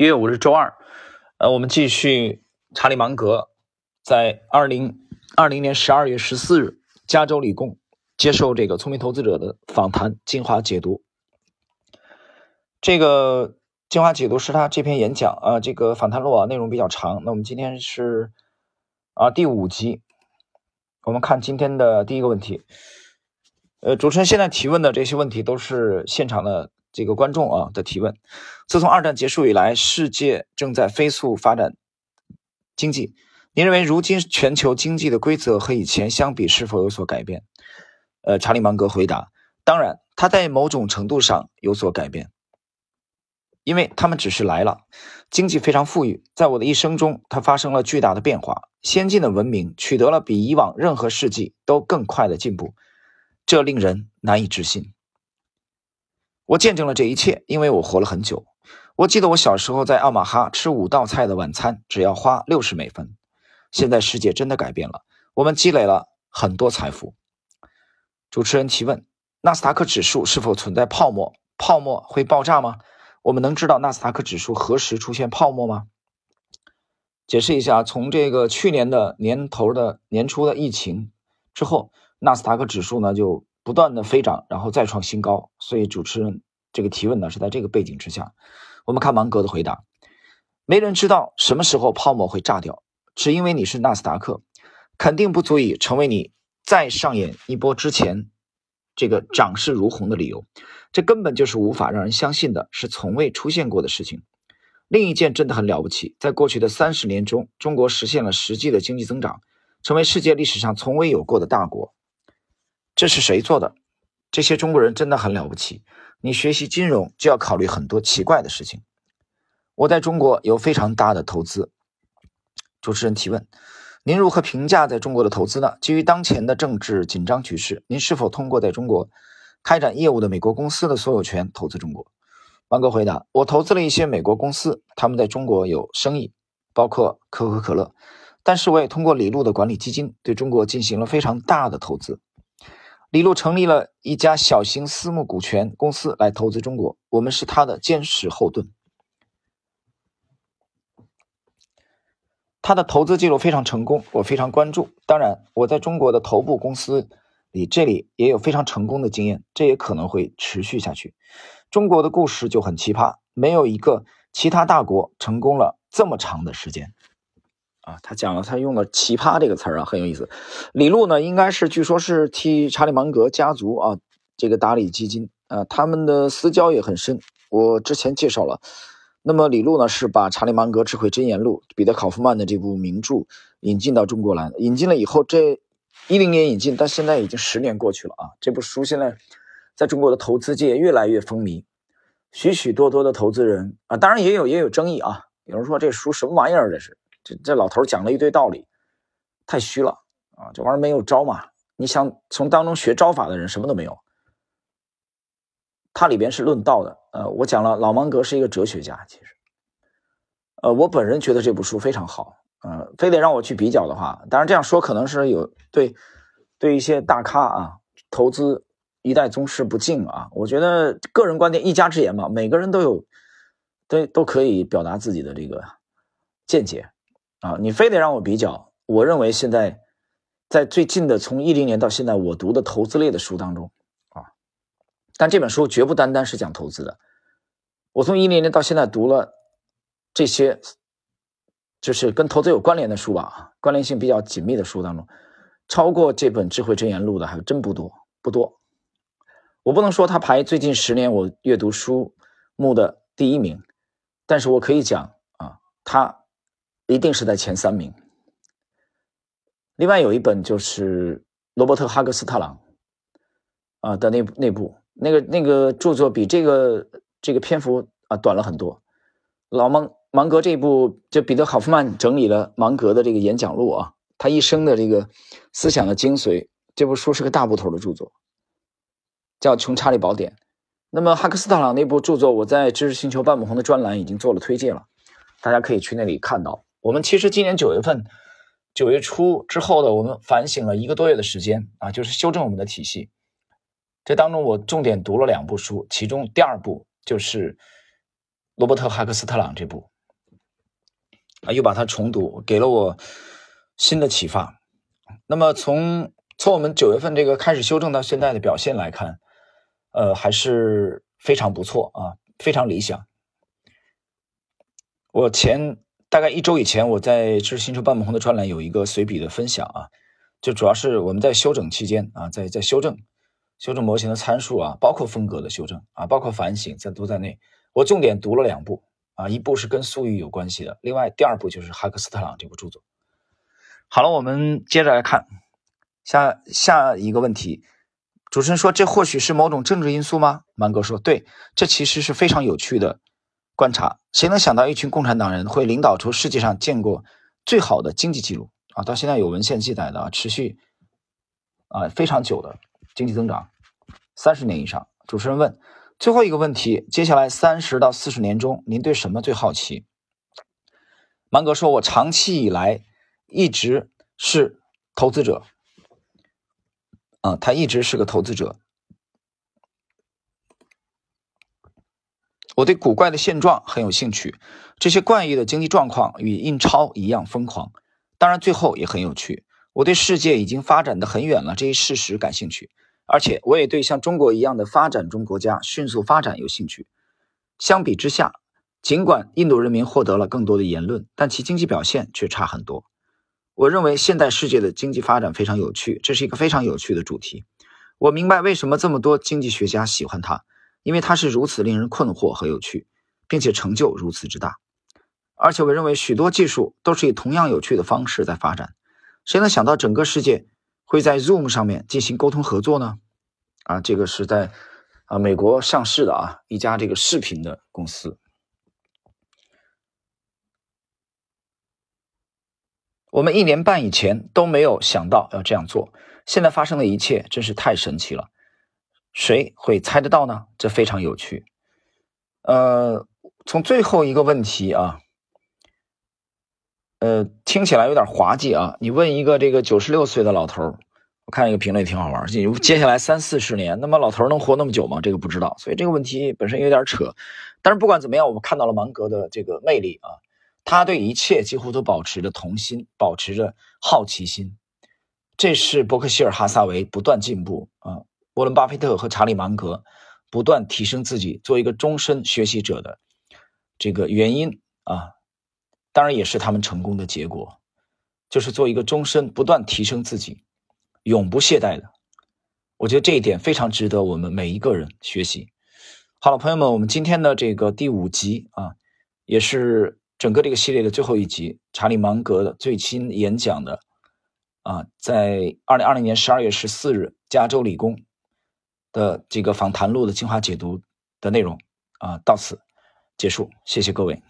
一月五日周二，呃，我们继续查理芒格在二零二零年十二月十四日加州理工接受这个聪明投资者的访谈精华解读。这个精华解读是他这篇演讲啊，这个访谈录啊内容比较长。那我们今天是啊第五集，我们看今天的第一个问题。呃，主持人现在提问的这些问题都是现场的。这个观众啊的提问：自从二战结束以来，世界正在飞速发展经济。您认为如今全球经济的规则和以前相比是否有所改变？呃，查理芒格回答：当然，它在某种程度上有所改变，因为他们只是来了。经济非常富裕，在我的一生中，它发生了巨大的变化。先进的文明取得了比以往任何世纪都更快的进步，这令人难以置信。我见证了这一切，因为我活了很久。我记得我小时候在奥马哈吃五道菜的晚餐只要花六十美分。现在世界真的改变了，我们积累了很多财富。主持人提问：纳斯达克指数是否存在泡沫？泡沫会爆炸吗？我们能知道纳斯达克指数何时出现泡沫吗？解释一下，从这个去年的年头的年初的疫情之后，纳斯达克指数呢就。不断的飞涨，然后再创新高，所以主持人这个提问呢是在这个背景之下。我们看芒格的回答：没人知道什么时候泡沫会炸掉，只因为你是纳斯达克，肯定不足以成为你再上演一波之前这个涨势如虹的理由。这根本就是无法让人相信的，是从未出现过的事情。另一件真的很了不起，在过去的三十年中，中国实现了实际的经济增长，成为世界历史上从未有过的大国。这是谁做的？这些中国人真的很了不起。你学习金融就要考虑很多奇怪的事情。我在中国有非常大的投资。主持人提问：您如何评价在中国的投资呢？基于当前的政治紧张局势，您是否通过在中国开展业务的美国公司的所有权投资中国？芒格回答：我投资了一些美国公司，他们在中国有生意，包括可口可乐。但是我也通过李路的管理基金对中国进行了非常大的投资。李路成立了一家小型私募股权公司来投资中国，我们是他的坚实后盾。他的投资记录非常成功，我非常关注。当然，我在中国的头部公司里，这里也有非常成功的经验，这也可能会持续下去。中国的故事就很奇葩，没有一个其他大国成功了这么长的时间。啊，他讲了，他用了“奇葩”这个词儿啊，很有意思。李路呢，应该是据说是替查理芒格家族啊这个打理基金啊，他们的私交也很深。我之前介绍了，那么李路呢是把《查理芒格智慧箴言录》彼得考夫曼的这部名著引进到中国来，引进了以后，这一零年引进，但现在已经十年过去了啊。这部书现在在中国的投资界越来越风靡，许许多多的投资人啊，当然也有也有争议啊，有人说这书什么玩意儿，这是。这这老头讲了一堆道理，太虚了啊！这玩意儿没有招嘛？你想从当中学招法的人什么都没有。它里边是论道的。呃，我讲了，老芒格是一个哲学家。其实，呃，我本人觉得这部书非常好。呃，非得让我去比较的话，当然这样说可能是有对对一些大咖啊，投资一代宗师不敬啊。我觉得个人观点一家之言嘛，每个人都有都都可以表达自己的这个见解。啊，你非得让我比较，我认为现在在最近的从一零年到现在，我读的投资类的书当中，啊，但这本书绝不单单是讲投资的。我从一零年到现在读了这些，就是跟投资有关联的书吧，关联性比较紧密的书当中，超过这本《智慧箴言录》的还真不多，不多。我不能说它排最近十年我阅读书目的第一名，但是我可以讲啊，它。一定是在前三名。另外有一本就是罗伯特·哈格斯特朗啊的那那部那个那个著作比这个这个篇幅啊短了很多。老芒芒格这部就彼得·考夫曼整理了芒格的这个演讲录啊，他一生的这个思想的精髓。这部书是个大部头的著作，叫《穷查理宝典》。那么哈克斯特朗那部著作，我在知识星球半亩红的专栏已经做了推荐了，大家可以去那里看到。我们其实今年九月份，九月初之后的，我们反省了一个多月的时间啊，就是修正我们的体系。这当中我重点读了两部书，其中第二部就是罗伯特·哈克斯特朗这部啊，又把它重读，给了我新的启发。那么从从我们九月份这个开始修正到现在的表现来看，呃，还是非常不错啊，非常理想。我前大概一周以前，我在知识星球半亩红的专栏有一个随笔的分享啊，就主要是我们在休整期间啊，在在修正修正模型的参数啊，包括风格的修正啊，包括反省在都在内。我重点读了两部啊，一部是跟粟裕有关系的，另外第二部就是哈克斯特朗这部著作。好了，我们接着来看下下一个问题。主持人说：“这或许是某种政治因素吗？”芒格说：“对，这其实是非常有趣的观察。谁能想到一群共产党人会领导出世界上见过最好的经济记录啊？到现在有文献记载的啊，持续啊非常久的经济增长，三十年以上。”主持人问：“最后一个问题，接下来三十到四十年中，您对什么最好奇？”芒格说：“我长期以来一直是投资者。”啊，他一直是个投资者。我对古怪的现状很有兴趣，这些怪异的经济状况与印钞一样疯狂。当然，最后也很有趣。我对世界已经发展的很远了这一事实感兴趣，而且我也对像中国一样的发展中国家迅速发展有兴趣。相比之下，尽管印度人民获得了更多的言论，但其经济表现却差很多。我认为现代世界的经济发展非常有趣，这是一个非常有趣的主题。我明白为什么这么多经济学家喜欢它，因为它是如此令人困惑和有趣，并且成就如此之大。而且我认为许多技术都是以同样有趣的方式在发展。谁能想到整个世界会在 Zoom 上面进行沟通合作呢？啊，这个是在啊美国上市的啊一家这个视频的公司。我们一年半以前都没有想到要这样做，现在发生的一切真是太神奇了。谁会猜得到呢？这非常有趣。呃，从最后一个问题啊，呃，听起来有点滑稽啊。你问一个这个九十六岁的老头我看一个评论也挺好玩接下来三四十年，那么老头能活那么久吗？这个不知道，所以这个问题本身有点扯。但是不管怎么样，我们看到了芒格的这个魅力啊。他对一切几乎都保持着童心，保持着好奇心，这是伯克希尔哈萨维不断进步啊，沃伦巴菲特和查理芒格不断提升自己，做一个终身学习者的这个原因啊，当然也是他们成功的结果，就是做一个终身不断提升自己、永不懈怠的。我觉得这一点非常值得我们每一个人学习。好了，朋友们，我们今天的这个第五集啊，也是。整个这个系列的最后一集，查理芒格的最新演讲的啊，在二零二零年十二月十四日加州理工的这个访谈录的精华解读的内容啊，到此结束，谢谢各位。